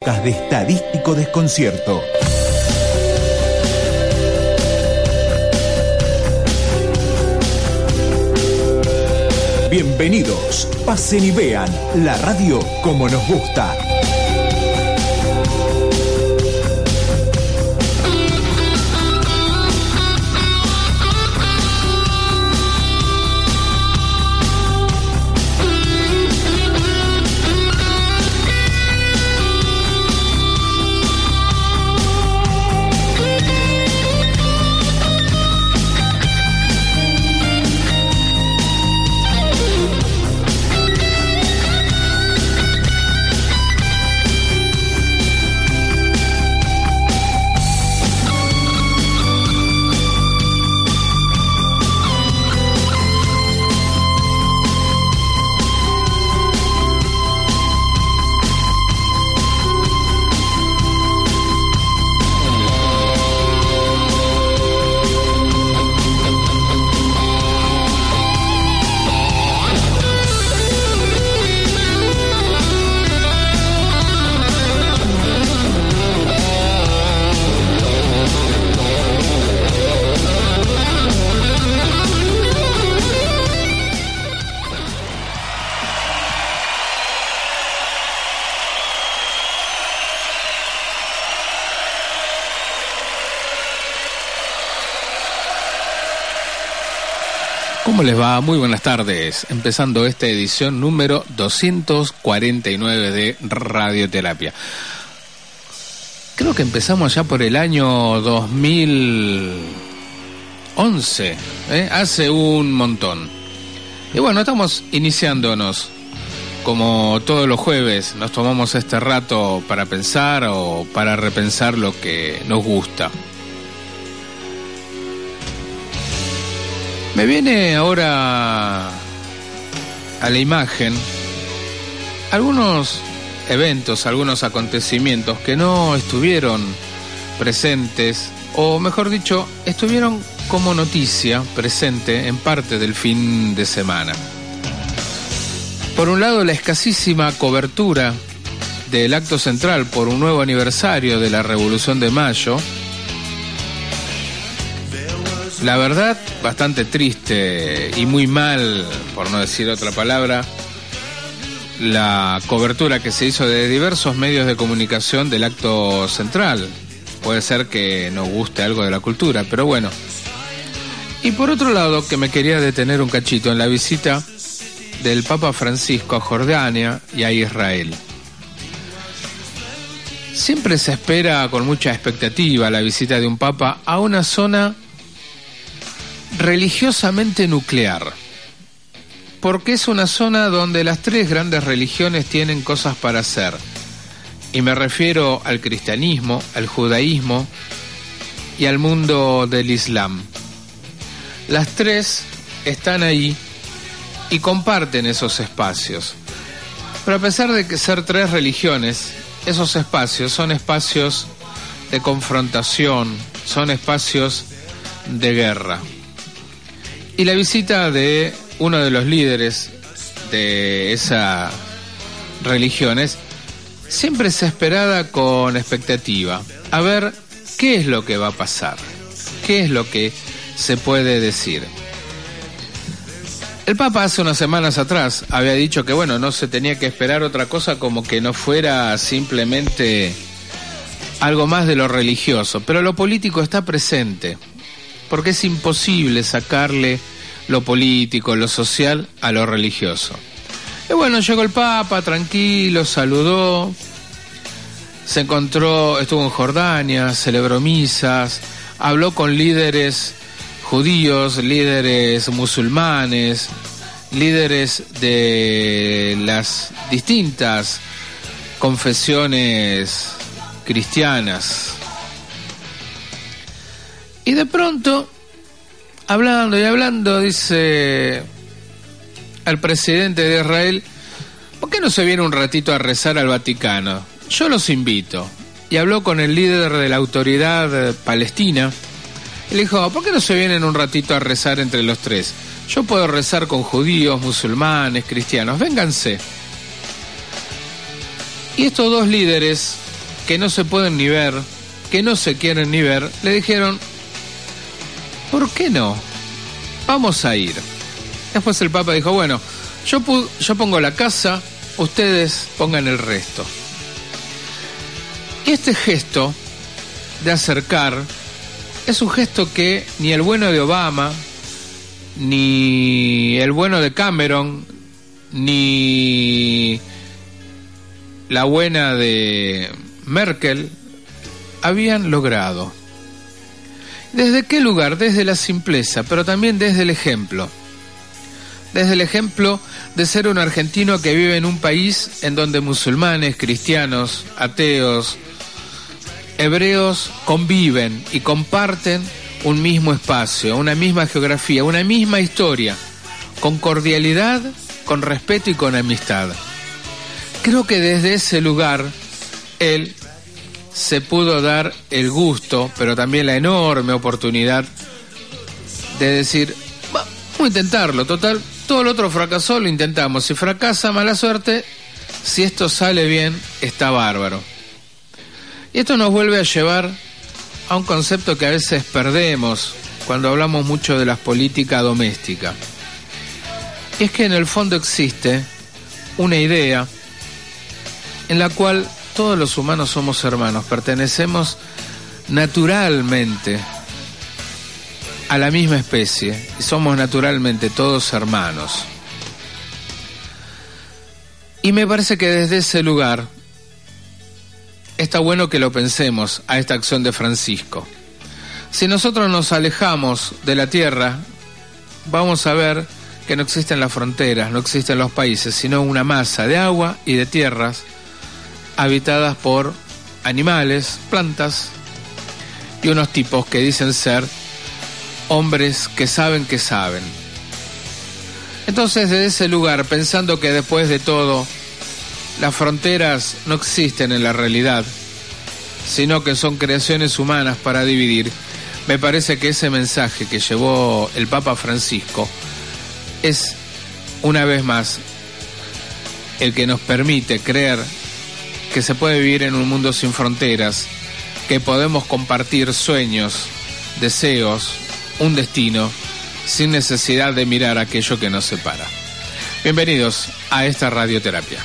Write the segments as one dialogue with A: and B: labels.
A: de estadístico desconcierto. Bienvenidos, pasen y vean la radio como nos gusta.
B: Les va? Muy buenas tardes. Empezando esta edición número 249 de Radioterapia. Creo que empezamos ya por el año 2011, ¿eh? hace un montón. Y bueno, estamos iniciándonos. Como todos los jueves, nos tomamos este rato para pensar o para repensar lo que nos gusta. Me viene ahora a la imagen algunos eventos, algunos acontecimientos que no estuvieron presentes, o mejor dicho, estuvieron como noticia presente en parte del fin de semana. Por un lado, la escasísima cobertura del acto central por un nuevo aniversario de la Revolución de Mayo, la verdad, bastante triste y muy mal, por no decir otra palabra, la cobertura que se hizo de diversos medios de comunicación del acto central. Puede ser que nos guste algo de la cultura, pero bueno. Y por otro lado, que me quería detener un cachito en la visita del Papa Francisco a Jordania y a Israel. Siempre se espera con mucha expectativa la visita de un Papa a una zona religiosamente nuclear, porque es una zona donde las tres grandes religiones tienen cosas para hacer. Y me refiero al cristianismo, al judaísmo y al mundo del Islam. Las tres están ahí y comparten esos espacios. Pero a pesar de que ser tres religiones, esos espacios son espacios de confrontación, son espacios de guerra. Y la visita de uno de los líderes de esa religiones siempre es esperada con expectativa. A ver qué es lo que va a pasar, qué es lo que se puede decir. El Papa hace unas semanas atrás había dicho que bueno, no se tenía que esperar otra cosa como que no fuera simplemente algo más de lo religioso, pero lo político está presente porque es imposible sacarle lo político, lo social a lo religioso. Y bueno, llegó el Papa, tranquilo, saludó, se encontró, estuvo en Jordania, celebró misas, habló con líderes judíos, líderes musulmanes, líderes de las distintas confesiones cristianas. Y de pronto, hablando y hablando, dice al presidente de Israel, ¿por qué no se viene un ratito a rezar al Vaticano? Yo los invito. Y habló con el líder de la autoridad palestina. Y le dijo, ¿por qué no se vienen un ratito a rezar entre los tres? Yo puedo rezar con judíos, musulmanes, cristianos. Vénganse. Y estos dos líderes que no se pueden ni ver, que no se quieren ni ver, le dijeron, ¿por qué no? Vamos a ir. Después el Papa dijo, bueno, yo, yo pongo la casa, ustedes pongan el resto. Y este gesto de acercar es un gesto que ni el bueno de Obama, ni el bueno de Cameron, ni la buena de Merkel habían logrado. ¿Desde qué lugar? Desde la simpleza, pero también desde el ejemplo. Desde el ejemplo de ser un argentino que vive en un país en donde musulmanes, cristianos, ateos, hebreos conviven y comparten un mismo espacio, una misma geografía, una misma historia, con cordialidad, con respeto y con amistad. Creo que desde ese lugar él se pudo dar el gusto, pero también la enorme oportunidad de decir, vamos a intentarlo, total, todo lo otro fracasó, lo intentamos, si fracasa, mala suerte, si esto sale bien, está bárbaro. Y esto nos vuelve a llevar a un concepto que a veces perdemos cuando hablamos mucho de las políticas domésticas. Y es que en el fondo existe una idea en la cual todos los humanos somos hermanos, pertenecemos naturalmente a la misma especie y somos naturalmente todos hermanos. Y me parece que desde ese lugar está bueno que lo pensemos a esta acción de Francisco. Si nosotros nos alejamos de la tierra, vamos a ver que no existen las fronteras, no existen los países, sino una masa de agua y de tierras habitadas por animales, plantas y unos tipos que dicen ser hombres que saben que saben. Entonces, desde ese lugar, pensando que después de todo las fronteras no existen en la realidad, sino que son creaciones humanas para dividir. Me parece que ese mensaje que llevó el Papa Francisco es, una vez más, el que nos permite creer que se puede vivir en un mundo sin fronteras, que podemos compartir sueños, deseos, un destino, sin necesidad de mirar aquello que nos separa. Bienvenidos a esta radioterapia.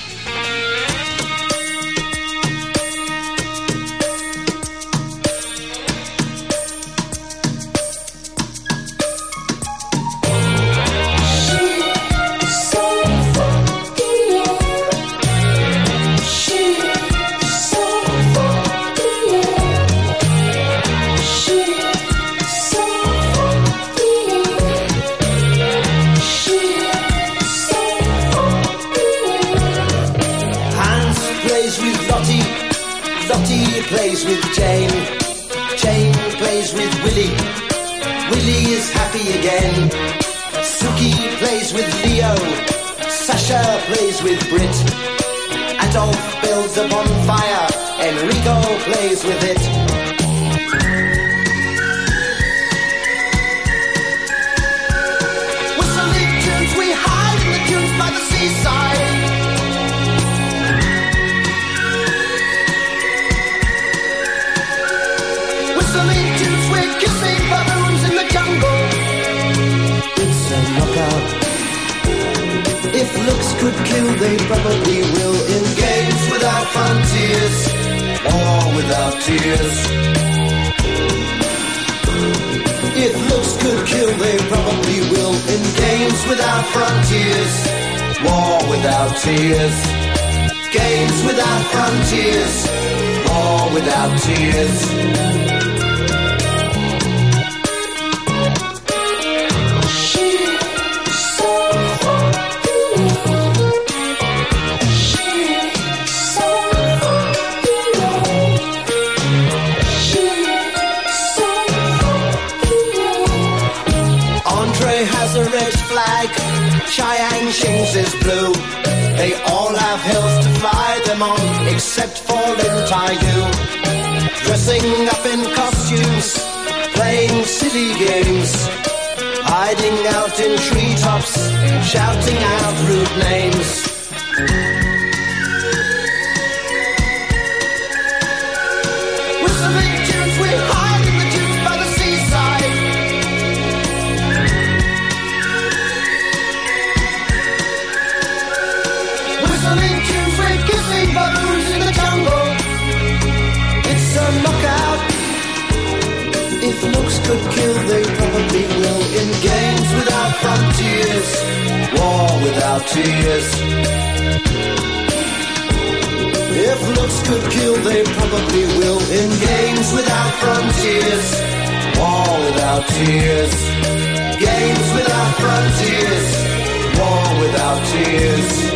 C: looks could kill, they probably will in games without frontiers war without tears. If looks could kill, they probably will in games without frontiers, war without tears. Games without frontiers, war without tears. is blue. They all have hills to fly them on, except for little Taigu. Dressing up in costumes, playing silly games, hiding out in treetops, shouting out rude names. Tears. If looks could kill, they probably will. In games without frontiers, war without tears. Games without frontiers, war without tears.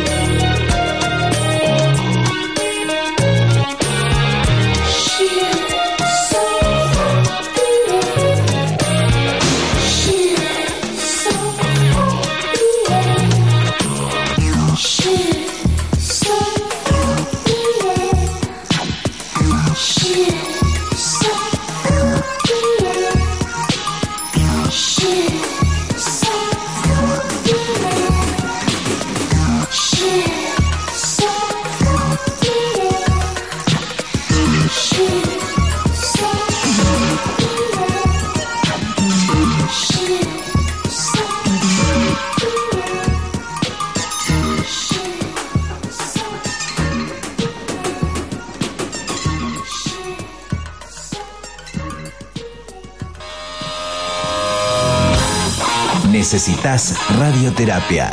A: Necesitas radioterapia.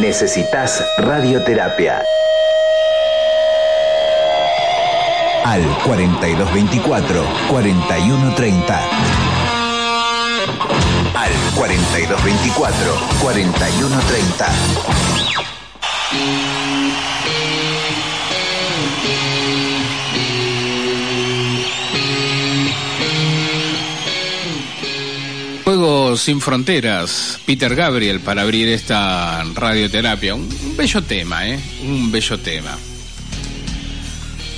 A: Necesitas radioterapia. Al 4224 4130. Al 4224 4130.
B: Sin fronteras, Peter Gabriel, para abrir esta radioterapia. Un, un bello tema, ¿eh? Un bello tema.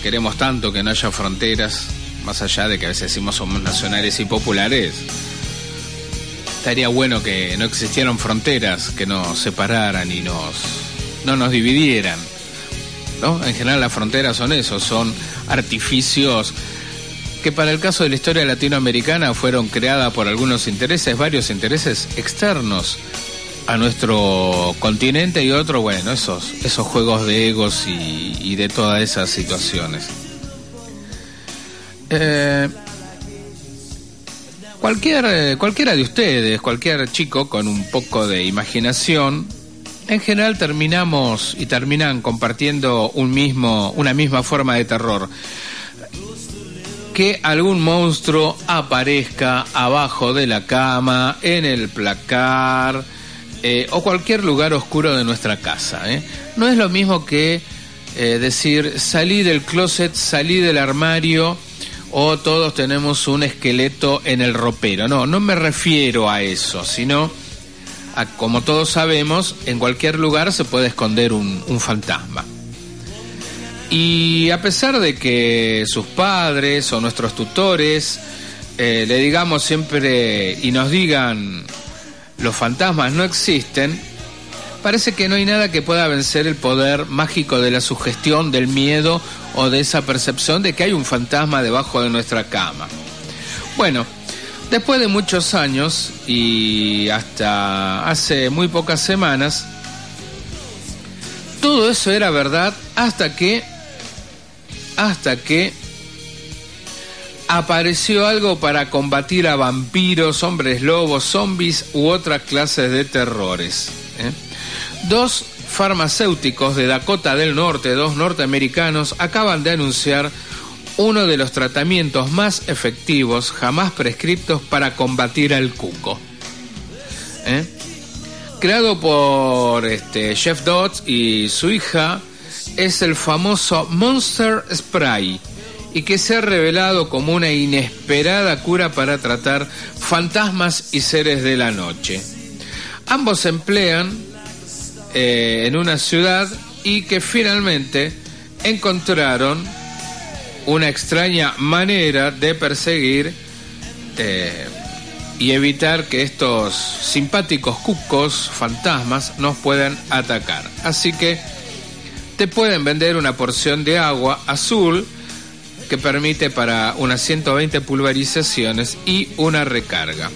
B: Queremos tanto que no haya fronteras, más allá de que a veces decimos somos nacionales y populares. Estaría bueno que no existieran fronteras que nos separaran y nos no nos dividieran. ¿no? En general las fronteras son eso, son artificios que para el caso de la historia latinoamericana fueron creadas por algunos intereses, varios intereses externos a nuestro continente y otro, bueno, esos, esos juegos de egos y, de todas esas situaciones. Eh, cualquier, cualquiera de ustedes, cualquier chico con un poco de imaginación, en general terminamos y terminan compartiendo un mismo, una misma forma de terror que algún monstruo aparezca abajo de la cama, en el placar eh, o cualquier lugar oscuro de nuestra casa. ¿eh? No es lo mismo que eh, decir salí del closet, salí del armario o todos tenemos un esqueleto en el ropero. No, no me refiero a eso, sino a como todos sabemos, en cualquier lugar se puede esconder un, un fantasma. Y a pesar de que sus padres o nuestros tutores eh, le digamos siempre y nos digan los fantasmas no existen, parece que no hay nada que pueda vencer el poder mágico de la sugestión, del miedo o de esa percepción de que hay un fantasma debajo de nuestra cama. Bueno, después de muchos años y hasta hace muy pocas semanas, todo eso era verdad hasta que hasta que apareció algo para combatir a vampiros, hombres lobos, zombies u otras clases de terrores. ¿eh? Dos farmacéuticos de Dakota del Norte, dos norteamericanos, acaban de anunciar uno de los tratamientos más efectivos jamás prescriptos para combatir al cuco. ¿eh? Creado por este, Jeff Dodds y su hija, es el famoso Monster Spray y que se ha revelado como una inesperada cura para tratar fantasmas y seres de la noche. Ambos se emplean eh, en una ciudad y que finalmente encontraron una extraña manera de perseguir eh, y evitar que estos simpáticos cucos fantasmas nos puedan atacar. Así que te pueden vender una porción de agua azul que permite para unas 120 pulverizaciones y una recarga.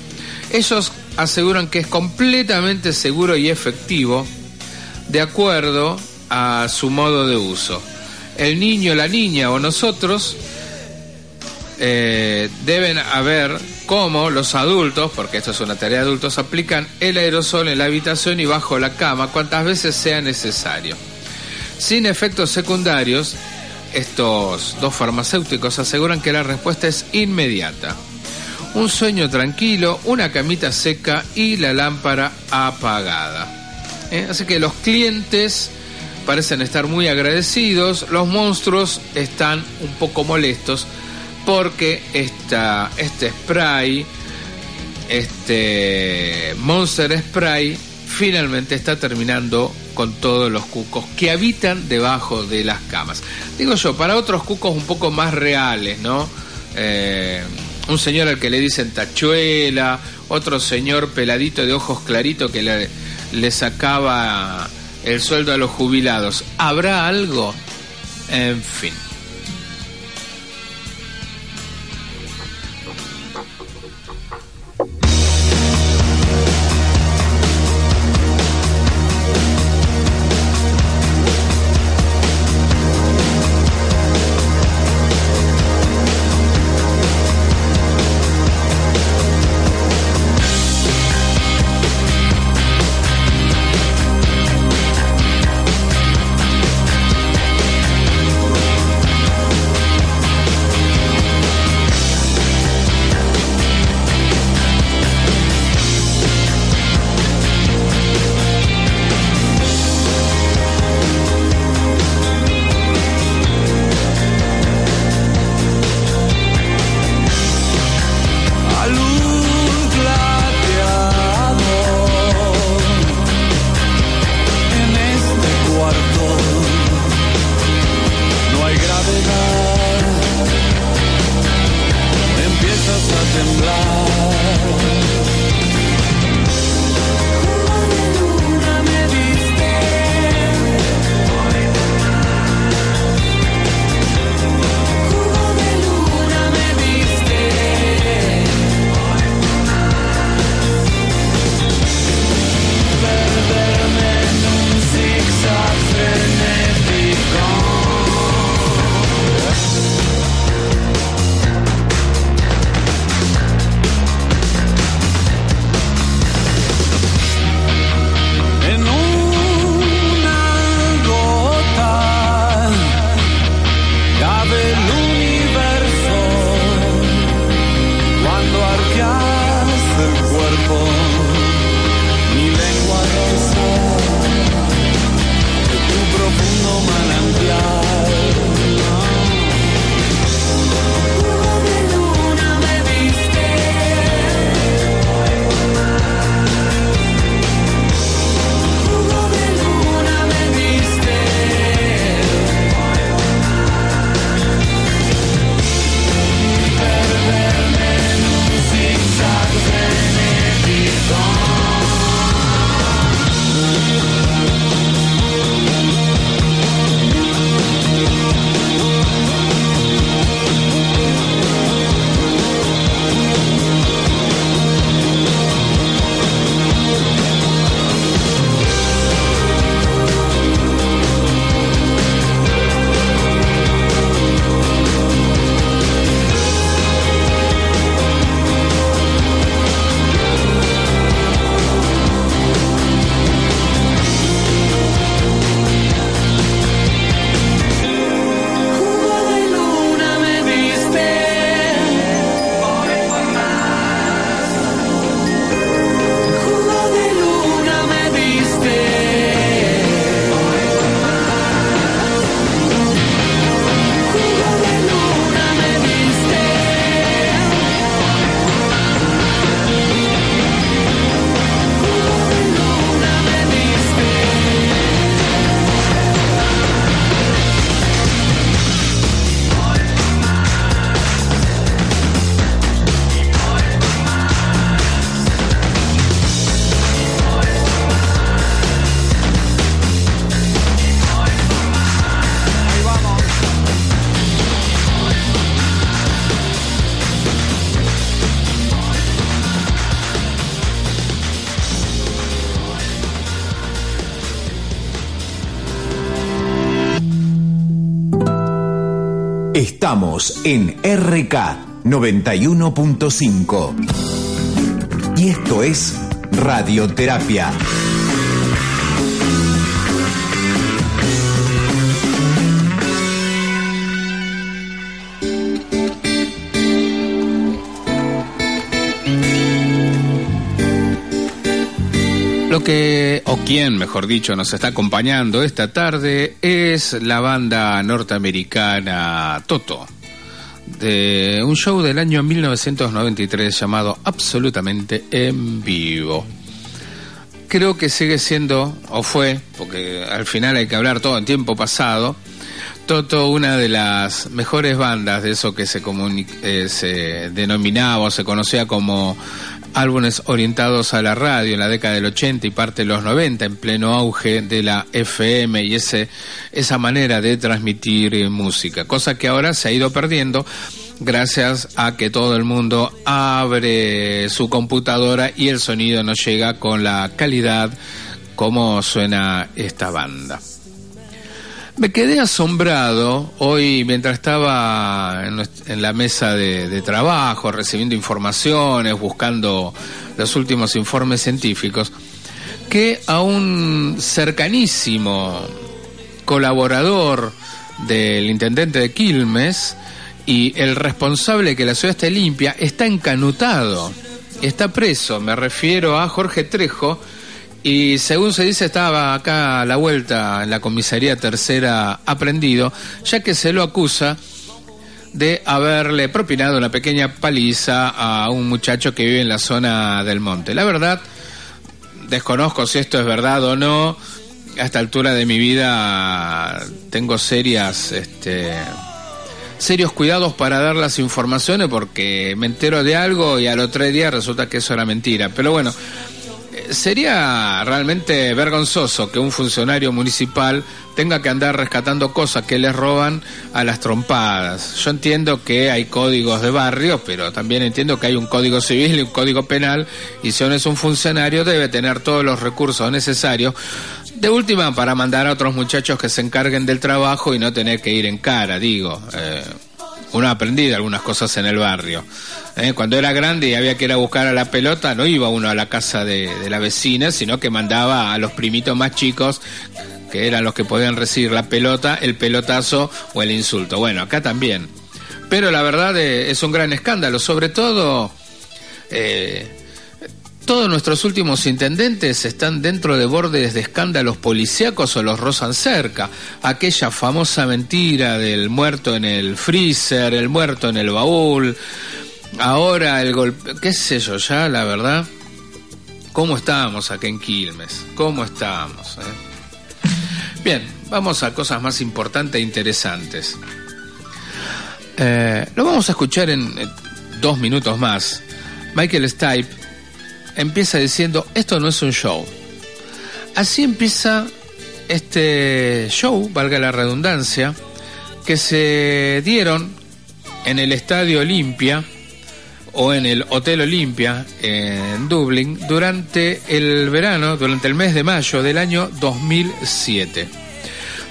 B: Ellos aseguran que es completamente seguro y efectivo de acuerdo a su modo de uso. El niño, la niña o nosotros
D: eh, deben haber cómo los adultos, porque esto es una tarea de adultos, aplican el aerosol en la habitación y bajo la cama cuantas veces sea necesario. Sin efectos secundarios, estos dos farmacéuticos aseguran que la respuesta es inmediata. Un sueño tranquilo, una camita seca y la lámpara apagada. ¿Eh? Así que los clientes parecen estar muy agradecidos, los monstruos están un poco molestos porque este spray, este Monster Spray, finalmente está terminando con todos los cucos que habitan debajo de las camas. Digo yo, para otros cucos un poco más reales, ¿no? Eh, un señor al que le dicen tachuela, otro señor peladito de ojos claritos que le sacaba el sueldo a los jubilados. ¿Habrá algo? En fin.
A: En RK 91.5. Y esto es Radioterapia.
B: Lo que, o quien, mejor dicho, nos está acompañando esta tarde es la banda norteamericana Toto, de un show del año 1993 llamado Absolutamente en Vivo. Creo que sigue siendo, o fue, porque al final hay que hablar todo en tiempo pasado, Toto, una de las mejores bandas de eso que se, eh, se denominaba o se conocía como álbumes orientados a la radio en la década del 80 y parte de los 90 en pleno auge de la FM y ese esa manera de transmitir eh, música, cosa que ahora se ha ido perdiendo gracias a que todo el mundo abre su computadora y el sonido no llega con la calidad como suena esta banda. Me quedé asombrado hoy mientras estaba en, la mesa de, trabajo, recibiendo informaciones, buscando los últimos informes científicos, que a un cercanísimo colaborador del intendente de Quilmes y el responsable de que la ciudad esté limpia está encanutado, está preso. Me refiero a Jorge Trejo, y según se dice estaba acá a la vuelta en la comisaría tercera aprendido, ya que se lo acusa de haberle propinado una pequeña paliza a un muchacho que vive en la zona del monte. La verdad, desconozco si esto es verdad o no. A esta altura de mi vida tengo serias, este, serios cuidados para dar las informaciones porque me entero de algo y al otro día resulta que eso era mentira. Pero bueno, sería realmente vergonzoso que un funcionario municipal tenga que andar rescatando cosas que les roban a las trompadas. Yo entiendo que hay códigos de barrio, pero también entiendo que hay un código civil y un código penal, y si uno es un funcionario debe tener todos los recursos necesarios, de última para mandar a otros muchachos que se encarguen del trabajo y no tener que ir en cara, digo. Eh, uno ha aprendido algunas cosas en el barrio. ¿eh? Cuando era grande y había que ir a buscar a la pelota, no iba uno a la casa de, la vecina, sino que mandaba a los primitos más chicos, que eran los que podían recibir la pelota, el pelotazo o el insulto. Bueno, acá también. Pero la verdad eh, es un gran escándalo, sobre todo... Eh, todos nuestros últimos intendentes están dentro de bordes de escándalos policíacos o los rozan cerca. Aquella famosa mentira del muerto en el freezer, el muerto en el baúl, ahora el golpe, qué sé yo ya, la verdad. ¿Cómo estábamos aquí en Quilmes? ¿Cómo estábamos? Eh? Bien, vamos a cosas más importantes e interesantes. Eh, lo vamos a escuchar en eh, dos minutos más. Michael Stipe empieza diciendo, esto no es un show. Así empieza este show, valga la redundancia, que se dieron en el Estadio Olimpia o en el Hotel Olimpia en Dublín durante el verano, durante el mes de mayo del año 2007.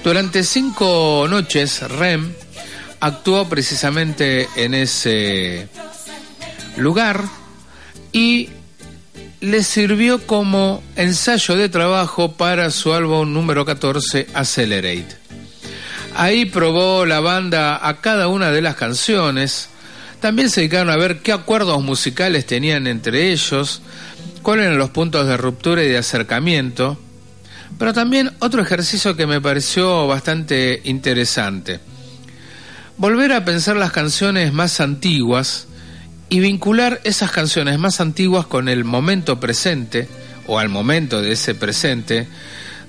B: Durante cinco noches, Rem actuó precisamente en ese lugar y le sirvió como ensayo de trabajo para su álbum número 14, Accelerate. Ahí probó la banda a cada una de las canciones, también se dedicaron a ver qué acuerdos musicales tenían entre ellos, cuáles eran los puntos de ruptura y de acercamiento, pero también otro ejercicio que me pareció bastante interesante. Volver a pensar las canciones más antiguas, y vincular esas canciones más antiguas con el momento presente o al momento de ese presente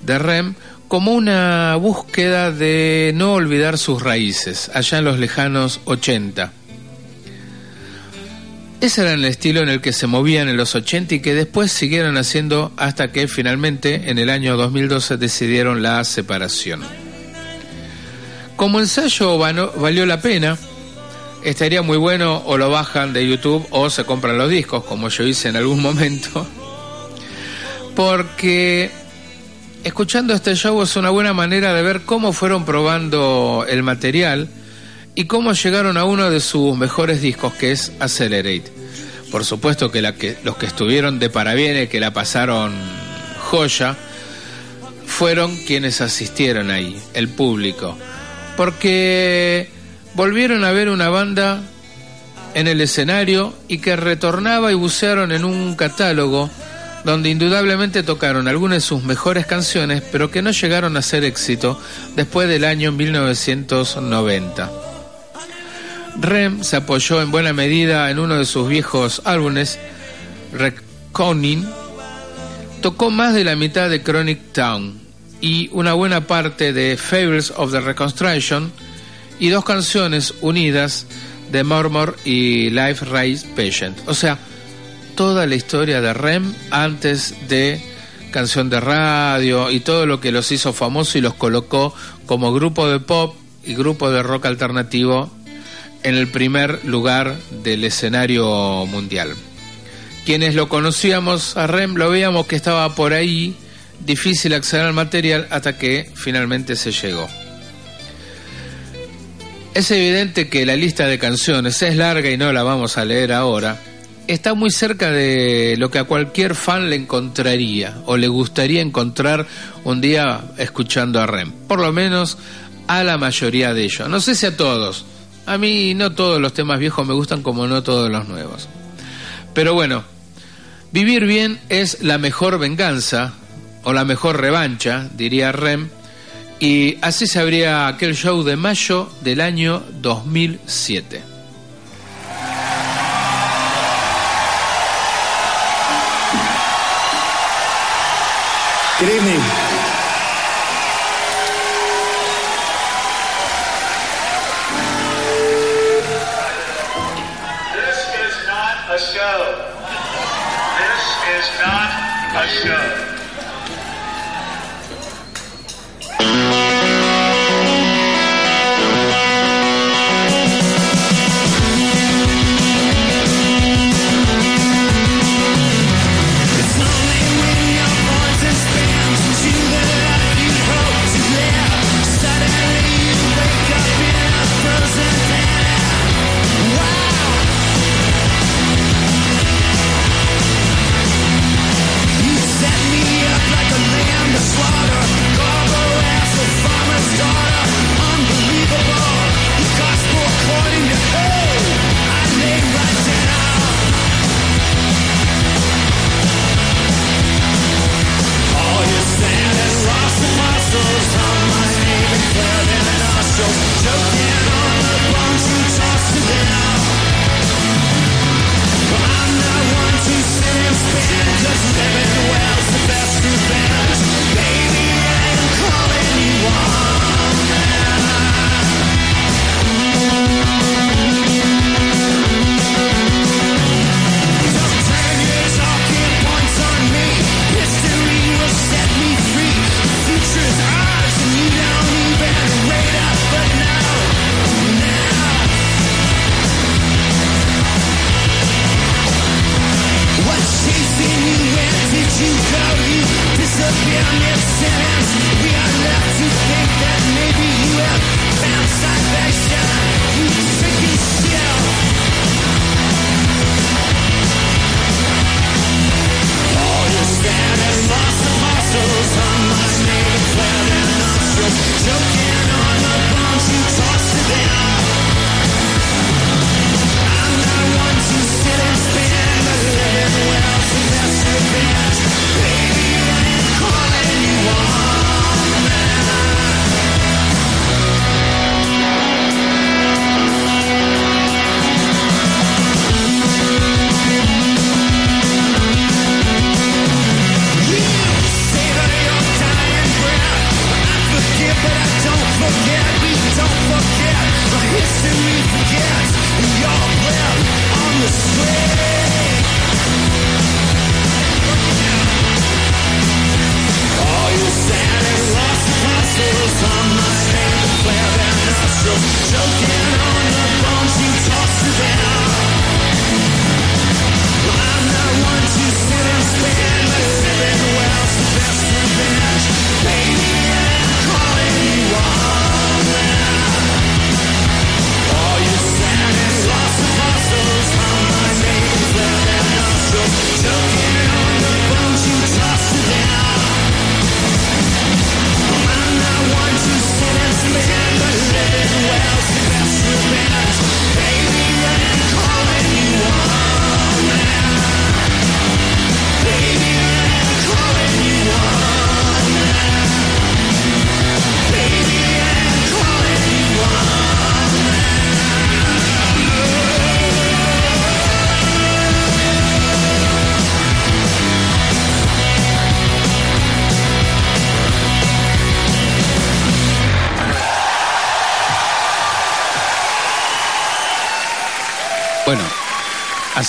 B: de Rem como una búsqueda de no olvidar sus raíces, allá en los lejanos 80. Ese era el estilo en el que se movían en los 80 y que después siguieron haciendo hasta que finalmente en el año 2012 decidieron la separación. Como ensayo valió la pena, estaría muy bueno o lo bajan de YouTube o se compran los discos, como yo hice en algún momento. Porque escuchando este show es una buena manera de ver cómo fueron probando el material y cómo llegaron a uno de sus mejores discos que es Accelerate. Por supuesto que, los que estuvieron de parabienes, que la pasaron joya, fueron quienes asistieron ahí, el público. Porque volvieron a ver una banda en el escenario y que retornaba y bucearon en un catálogo donde indudablemente tocaron algunas de sus mejores canciones, pero que no llegaron a ser éxito después del año 1990. Rem se apoyó en buena medida en uno de sus viejos álbumes, Reckoning, tocó más de la mitad de Chronic Town y una buena parte de Fables of the Reconstruction y dos canciones unidas de Murmur y Life Race Patient. O sea, toda la historia de Rem antes de canción de radio y todo lo que los hizo famosos y los colocó como grupo de pop y grupo de rock alternativo en el primer lugar del escenario mundial. Quienes lo conocíamos a Rem lo veíamos que estaba por ahí, difícil acceder al material hasta que finalmente se llegó. Es evidente que la lista de canciones es larga y no la vamos a leer ahora. Está muy cerca de lo que a cualquier fan le encontraría o le gustaría encontrar un día escuchando a Rem. Por lo menos a la mayoría de ellos. No sé si a todos. A mí no todos los temas viejos me gustan como no todos los nuevos. Pero bueno, vivir bien es la mejor venganza o la mejor revancha, diría Rem y así se abría aquel show de mayo del año 2007.
D: Créeme.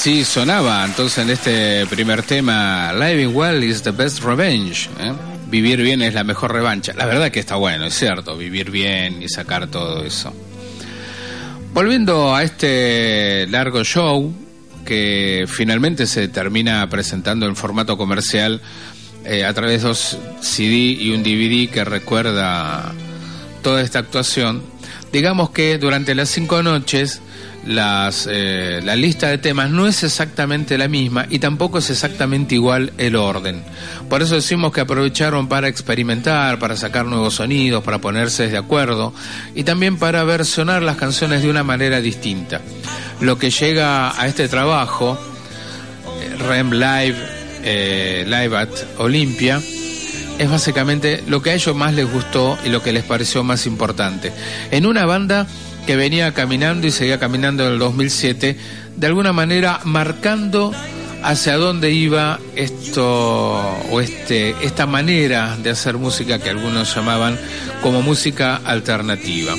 B: Así sonaba entonces en este primer tema, Living Well is the best revenge. ¿eh? Vivir bien es la mejor revancha. La verdad que está bueno, es cierto, vivir bien y sacar todo eso. Volviendo a este largo show, que finalmente se termina presentando en formato comercial eh, a través de dos CD y un DVD que recuerda toda esta actuación. Digamos que durante las cinco noches las, eh, la lista de temas no es exactamente la misma y tampoco es exactamente igual el orden. Por eso decimos que aprovecharon para experimentar, para sacar nuevos sonidos, para ponerse de acuerdo y también para versionar las canciones de una manera distinta. Lo que llega a este trabajo, eh, REM Live, eh, Live at Olympia, es básicamente lo que a ellos más les gustó y lo que les pareció más importante. En una banda que venía caminando y seguía caminando en el 2007, de alguna manera marcando hacia dónde iba esto o este esta manera de hacer música que algunos llamaban como música alternativa.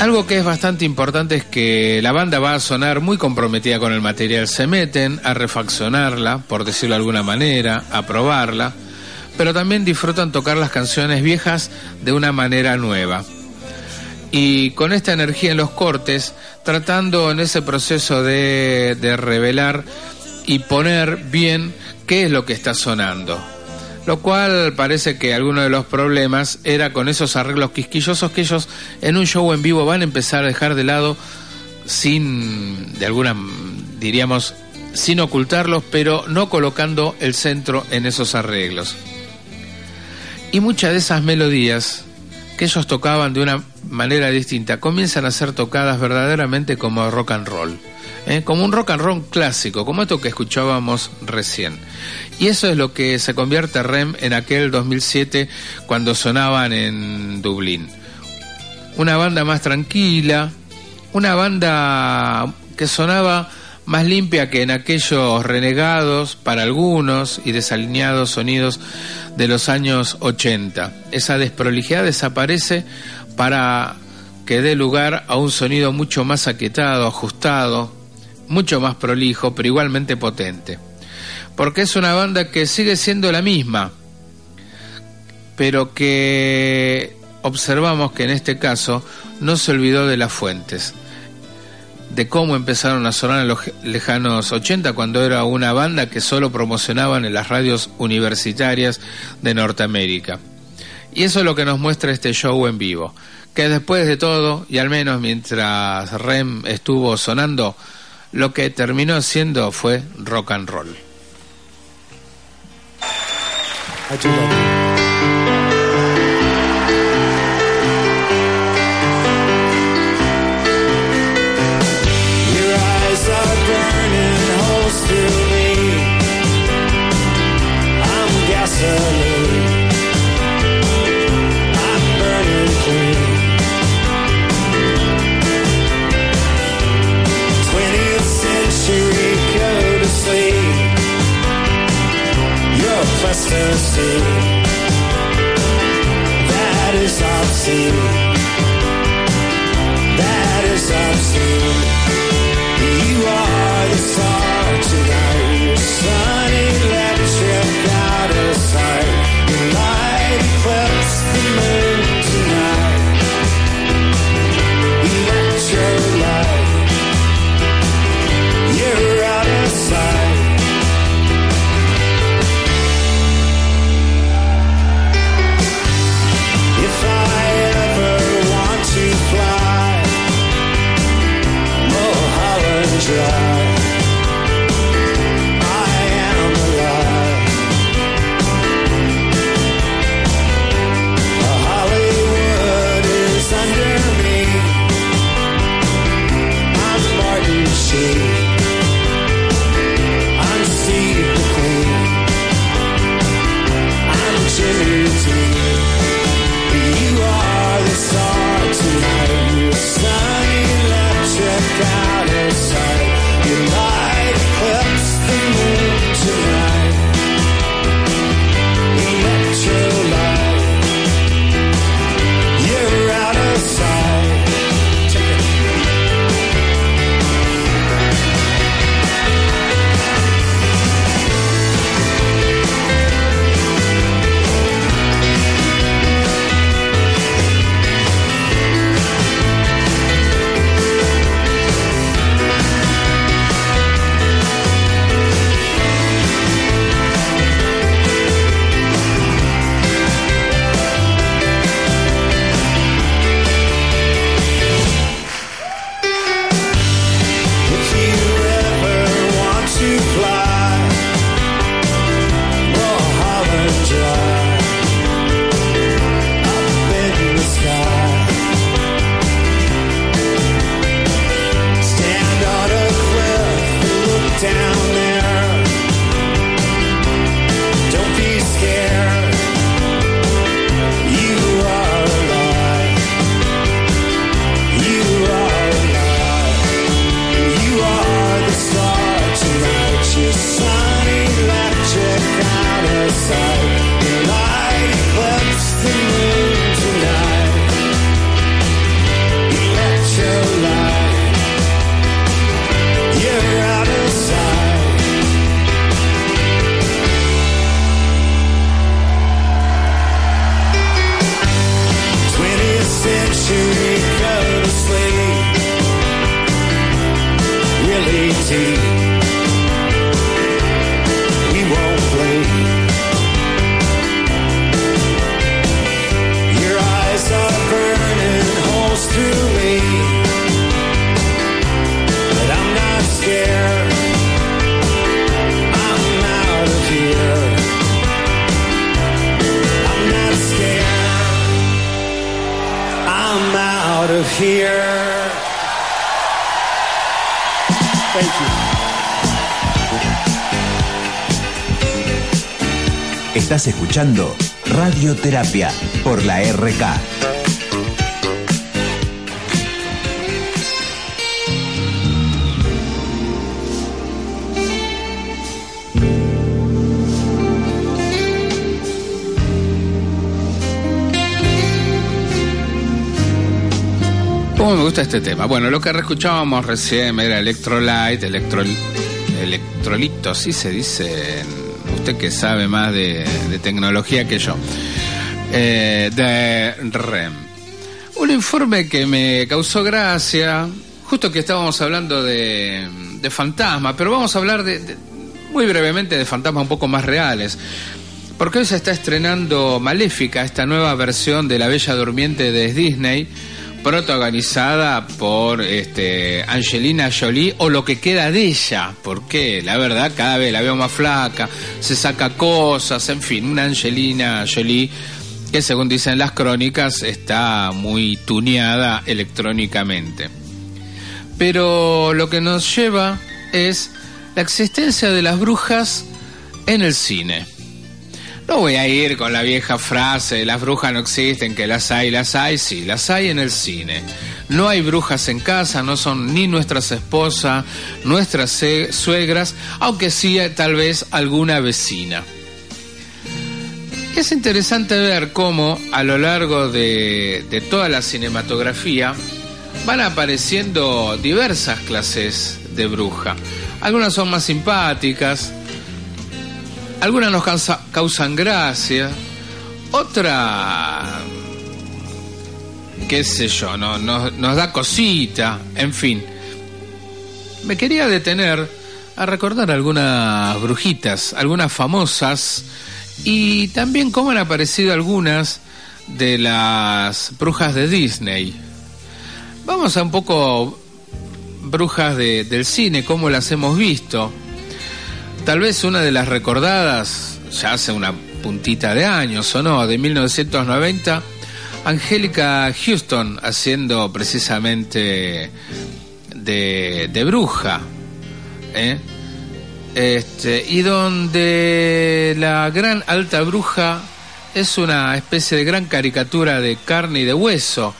B: Algo que es bastante importante es que la banda va a sonar muy comprometida con el material, se meten a refaccionarla, por decirlo de alguna manera, a probarla, pero también disfrutan tocar las canciones viejas de una manera nueva. Y con esta energía en los cortes, tratando en ese proceso de, revelar y poner bien qué es lo que está sonando lo cual parece que alguno de los problemas era con esos arreglos quisquillosos que ellos en un show en vivo van a empezar a dejar de lado sin, de alguna, diríamos, sin ocultarlos, pero no colocando el centro en esos arreglos. Y muchas de esas melodías que ellos tocaban de una manera distinta comienzan a ser tocadas verdaderamente como rock and roll. ¿eh? como un rock and roll clásico, como esto que escuchábamos recién. Y eso es lo que se convierte REM en aquel 2007 cuando sonaban en Dublín. Una banda más tranquila, una banda que sonaba más limpia que en aquellos renegados para algunos y desalineados sonidos de los años 80. Esa desprolijidad desaparece para que dé lugar a un sonido mucho más aquietado, ajustado, mucho más prolijo, pero igualmente potente. Porque es una banda que sigue siendo la misma, pero que observamos que en este caso no se olvidó de las fuentes, de cómo empezaron a sonar en los lejanos 80 cuando era una banda que solo promocionaban en las radios universitarias de Norteamérica. Y eso es lo que nos muestra este show en vivo, que después de todo, y al menos mientras Rem estuvo sonando, lo que terminó siendo fue rock and roll.
C: you
A: escuchando Radioterapia por la RK.
B: ¿Cómo me gusta este tema? Bueno, lo que escuchábamos recién era Electrolyte, electro, electrolito, sí se dice, usted que sabe más de, de tecnología que yo, eh, de REM. Un informe que me causó gracia, justo que estábamos hablando de, de fantasmas, pero vamos a hablar de, de- muy brevemente de fantasmas un poco más reales. Porque hoy se está estrenando Maléfica, esta nueva versión de La Bella Durmiente de Disney, protagonizada por este, Angelina Jolie o lo que queda de ella, porque la verdad cada vez la veo más flaca, se saca cosas, en fin, una Angelina Jolie que según dicen las crónicas está muy tuneada electrónicamente. Pero lo que nos lleva es la existencia de las brujas en el cine. No voy a ir con la vieja frase, las brujas no existen, que las hay, las hay, sí, las hay en el cine. No hay brujas en casa, no son ni nuestras esposas, nuestras suegras, aunque sí eh, tal vez alguna vecina. Es interesante ver cómo a lo largo de, de toda la cinematografía van apareciendo diversas clases de bruja. Algunas son más simpáticas, algunas nos causa- causan gracia, otra, qué sé yo, no, no- nos da cosita, en fin. Me quería detener a recordar algunas brujitas, algunas famosas, y también cómo han aparecido algunas de las brujas de Disney. Vamos a un poco brujas de- del cine, cómo las hemos visto. Tal vez una de las recordadas, ya hace una puntita de años o no, de 1990, Angélica Houston haciendo precisamente de, bruja. ¿eh? Este, y donde la gran alta bruja es una especie de gran caricatura de carne y de hueso,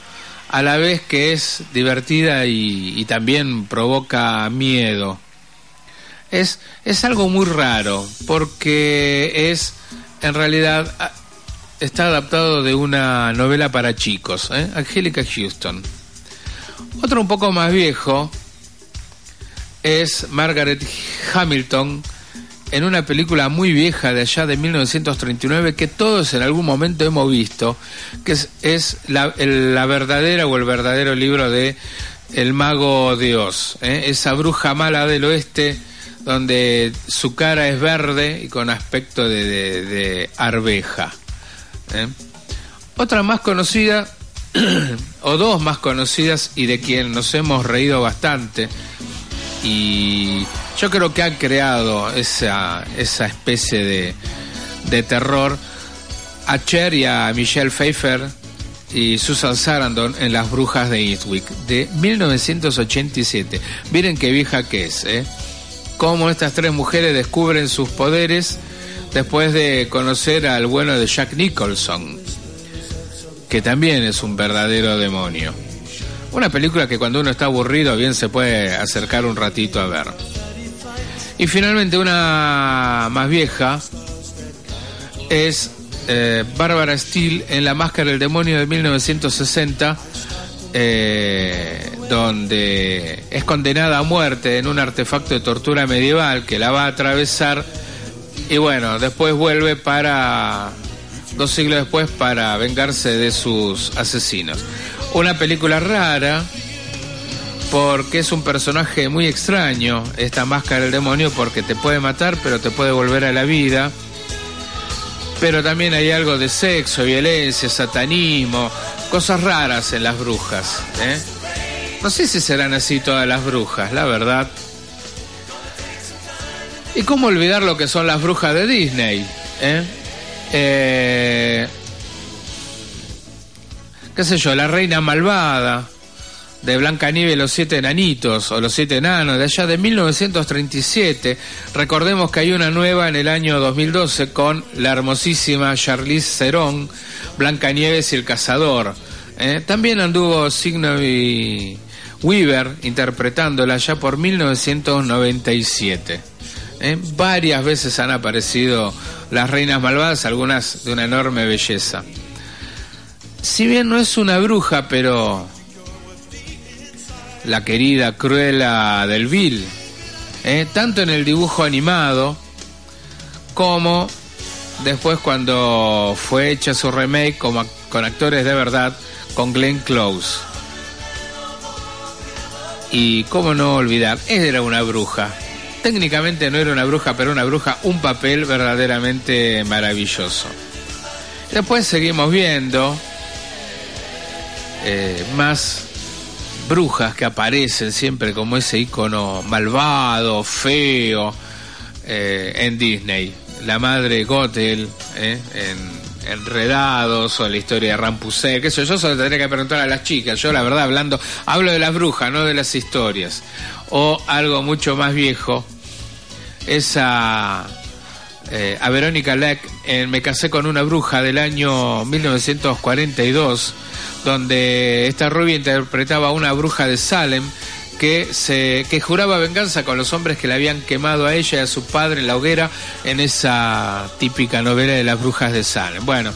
B: a la vez que es divertida y también provoca miedo. Es, es algo muy raro, porque es, en realidad, está adaptado de una novela para chicos, ¿eh? Angélica Houston. Otro un poco más viejo es Margaret Hamilton en una película muy vieja de allá de 1939 que todos en algún momento hemos visto, que es, la, el- la verdadera o el verdadero libro de El Mago de Oz, ¿eh? esa bruja mala del oeste donde su cara es verde y con aspecto de, de- arveja. ¿eh? Otra más conocida, o dos más conocidas y de quien nos hemos reído bastante, y yo creo que han creado esa, esa especie de, de terror a Cher y a Michelle Pfeiffer y Susan Sarandon en Las Brujas de Eastwick de 1987. Miren qué vieja que es, ¿eh? Cómo estas tres mujeres descubren sus poderes después de conocer al bueno de Jack Nicholson, que también es un verdadero demonio. Una película que cuando uno está aburrido bien se puede acercar un ratito a ver. Y finalmente una más vieja es eh, Bárbara Steele en La Máscara del Demonio de 1960, eh, donde es condenada a muerte en un artefacto de tortura medieval que la va a atravesar y bueno, después vuelve para, dos siglos después, para vengarse de sus asesinos. Una película rara, porque es un personaje muy extraño, esta máscara del demonio, porque te puede matar, pero te puede volver a la vida. Pero también hay algo de sexo, violencia, satanismo, cosas raras en las brujas. ¿eh? No sé si serán así todas las brujas, la verdad. ¿Y cómo olvidar lo que son las brujas de Disney? ¿eh? Eh, qué sé yo, la reina malvada de Blanca Nieve los siete enanitos o los siete enanos de allá de 1937. Recordemos que hay una nueva en el año 2012 con la hermosísima Charlize Theron, Blanca Nieves y el cazador. ¿eh? También anduvo Signori Weaver interpretándola ya por 1997. ¿eh? Varias veces han aparecido las reinas malvadas, algunas de una enorme belleza. Si bien no es una bruja, pero la querida Cruella del Vil, ¿eh? tanto en el dibujo animado como después cuando fue hecha su remake con actores de verdad con Glenn Close. Y cómo no olvidar, era una bruja. Técnicamente no era una bruja, pero una bruja, un papel verdaderamente maravilloso. Después seguimos viendo eh, más brujas que aparecen siempre como ese icono malvado, feo, eh, en Disney. La madre Gothel, eh, en Enredados, o la historia de Rampusel, que eso yo se lo tendría que preguntar a las chicas. Yo, la verdad, hablando, hablo de las brujas, no de las historias. O algo mucho más viejo, esa eh, a Verónica Leck en Me casé con una bruja del año 1942, donde esta rubia interpretaba a una bruja de Salem que se que juraba venganza con los hombres que le habían quemado a ella y a su padre en la hoguera en esa típica novela de las brujas de Salem. Bueno,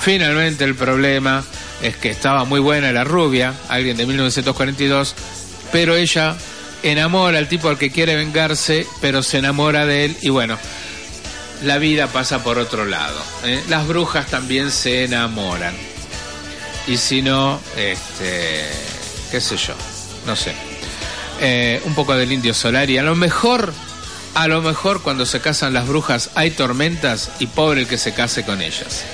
B: finalmente el problema es que estaba muy buena la rubia, alguien de 1942, pero ella enamora al tipo al que quiere vengarse, pero se enamora de él y bueno, la vida pasa por otro lado. ¿eh? Las brujas también se enamoran. Y si no, este, qué sé yo, no sé. Eh, un poco del indio solar y a lo mejor, a lo mejor cuando se casan las brujas hay tormentas y pobre el que se case con ellas.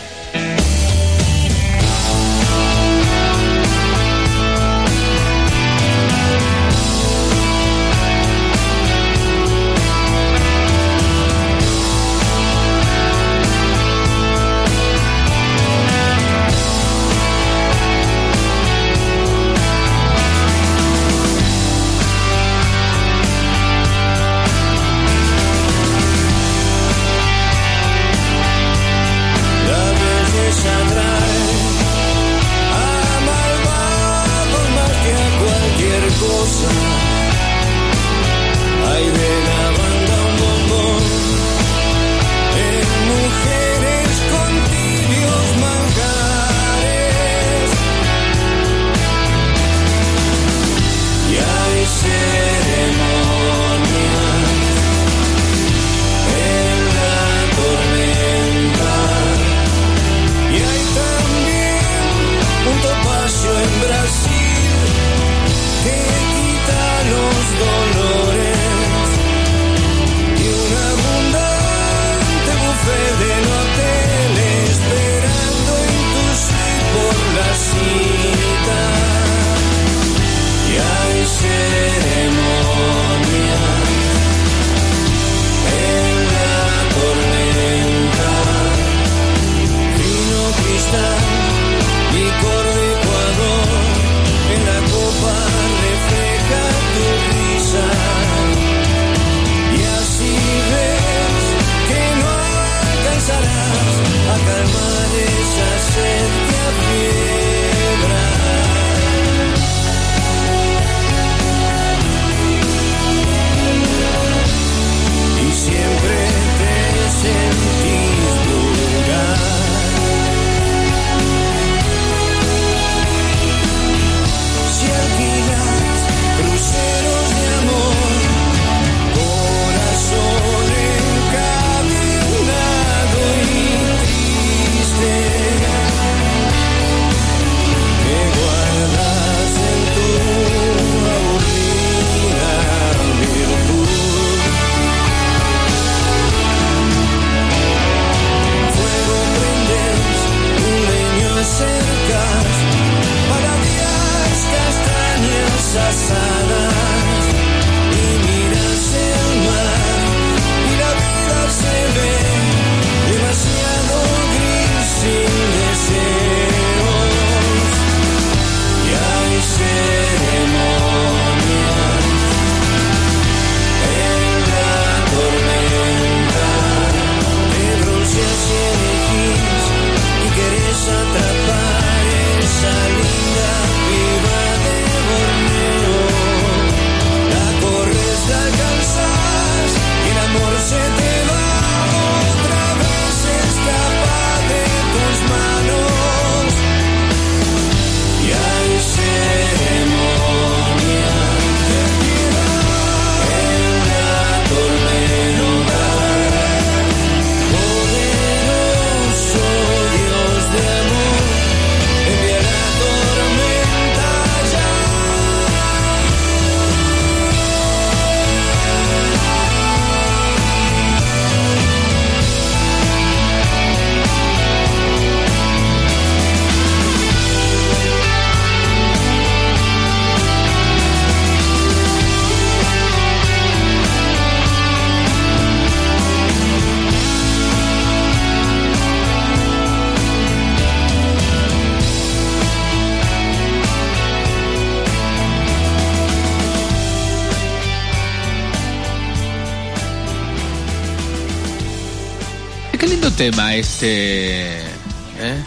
B: Tema este. ¿eh?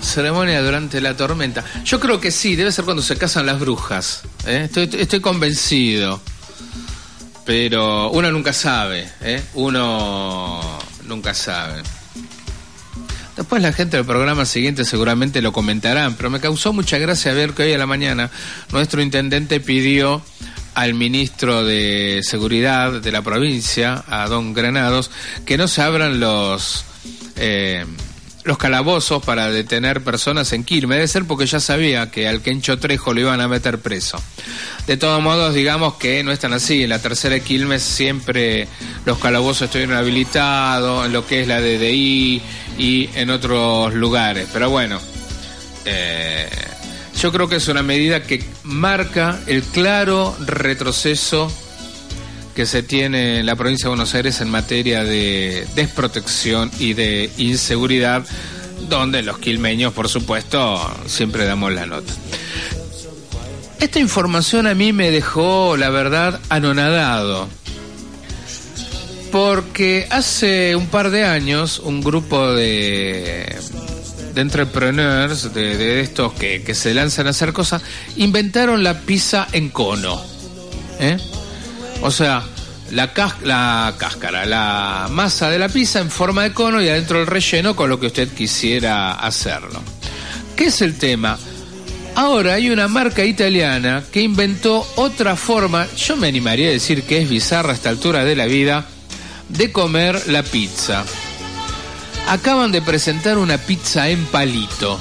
B: Ceremonia durante la tormenta. Yo creo que sí, debe ser cuando se casan las brujas. ¿eh? Estoy, estoy convencido. Pero uno nunca sabe. ¿eh? Uno nunca sabe. Después la gente del programa siguiente seguramente lo comentarán, pero me causó mucha gracia ver que hoy a la mañana nuestro intendente pidió al ministro de Seguridad de la provincia, a don Granados, que no se abran los eh, los calabozos para detener personas en Quilmes. Debe ser porque ya sabía que al Kencho Trejo lo iban a meter preso. De todos modos, digamos que no están así. En la tercera de Quilmes siempre los calabozos estuvieron habilitados, en lo que es la DDI y en otros lugares. Pero bueno, eh, yo creo que es una medida que marca el claro retroceso que se tiene en la provincia de Buenos Aires en materia de desprotección y de inseguridad, donde los quilmeños, por supuesto, siempre damos la nota. Esta información a mí me dejó, la verdad, anonadado. Porque hace un par de años un grupo de, de entrepreneurs, de, de estos que, que se lanzan a hacer cosas, inventaron la pizza en cono. ¿eh? O sea, la, la cáscara, la masa de la pizza en forma de cono y adentro el relleno con lo que usted quisiera hacerlo. ¿Qué es el tema? Ahora hay una marca italiana que inventó otra forma, yo me animaría a decir que es bizarra a esta altura de la vida, de comer la pizza. Acaban de presentar una pizza en palito.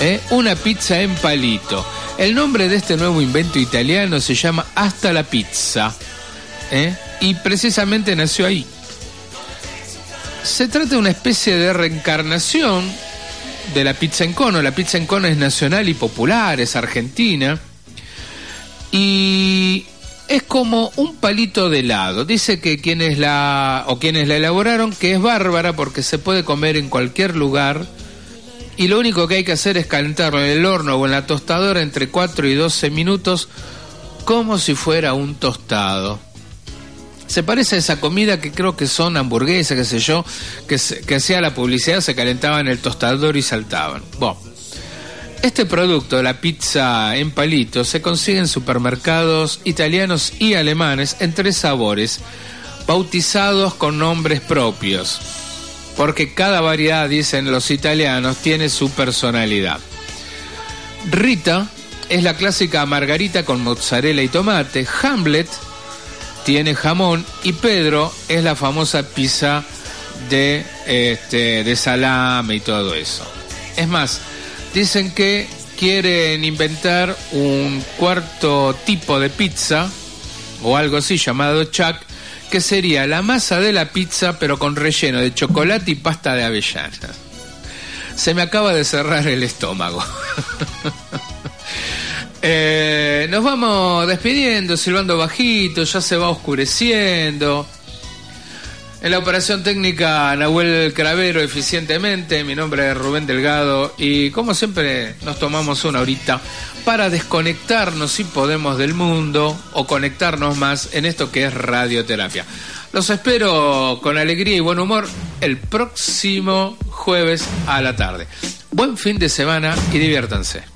B: ¿eh? Una pizza en palito. El nombre de este nuevo invento italiano se llama Hasta la Pizza. ¿eh? Y precisamente nació ahí. Se trata de una especie de reencarnación de la pizza en cono. La pizza en cono es nacional y popular, es argentina. Y es como un palito de helado. Dice que quienes la o quienes la elaboraron que es bárbara porque se puede comer en cualquier lugar y lo único que hay que hacer es calentarlo en el horno o en la tostadora entre 4 y 12 minutos como si fuera un tostado. Se parece a esa comida que creo que son hamburguesas, qué sé yo, que, hacía la publicidad, se calentaban en el tostador y saltaban. Bueno, este producto, la pizza en palito, se consigue en supermercados italianos y alemanes en tres sabores, bautizados con nombres propios, porque cada variedad, dicen los italianos, tiene su personalidad. Rita es la clásica margarita con mozzarella y tomate, Hamlet tiene jamón y Pedro es la famosa pizza de, este, de salame y todo eso. Es más, dicen que quieren inventar un cuarto tipo de pizza o algo así llamado chuck que sería la masa de la pizza pero con relleno de chocolate y pasta de avellanas. Se me acaba de cerrar el estómago.
E: Eh, nos vamos despidiendo, silbando bajito, ya se va oscureciendo. En la operación técnica, Nahuel Cravero, eficientemente. Mi nombre es Rubén Delgado y como siempre nos tomamos una horita para desconectarnos, si podemos, del mundo o conectarnos más en esto que es radioterapia. Los espero con alegría y buen humor el próximo jueves a la tarde. Buen fin de semana y diviértanse.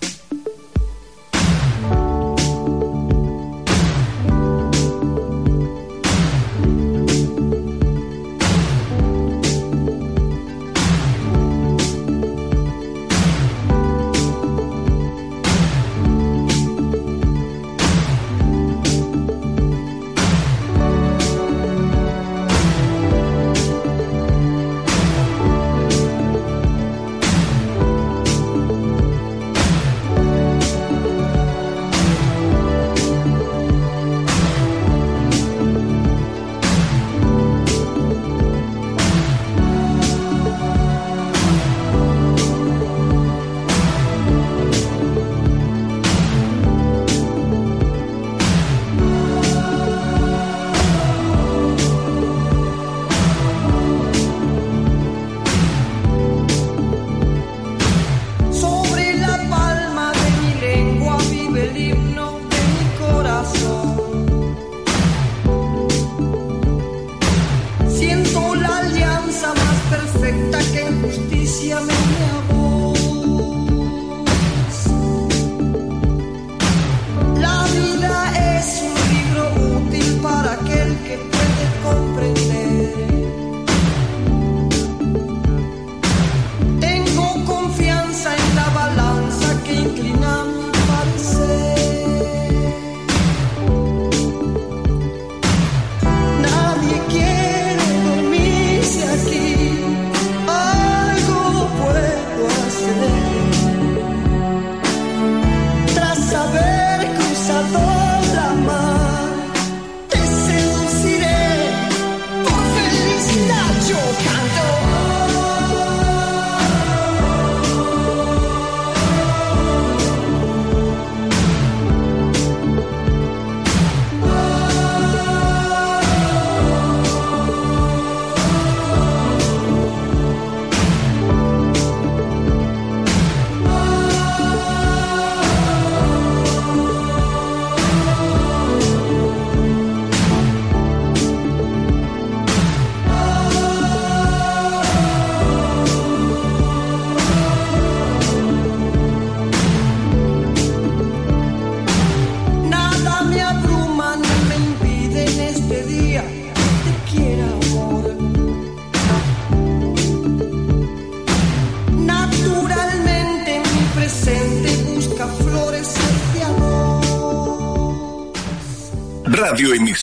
E: se amanhã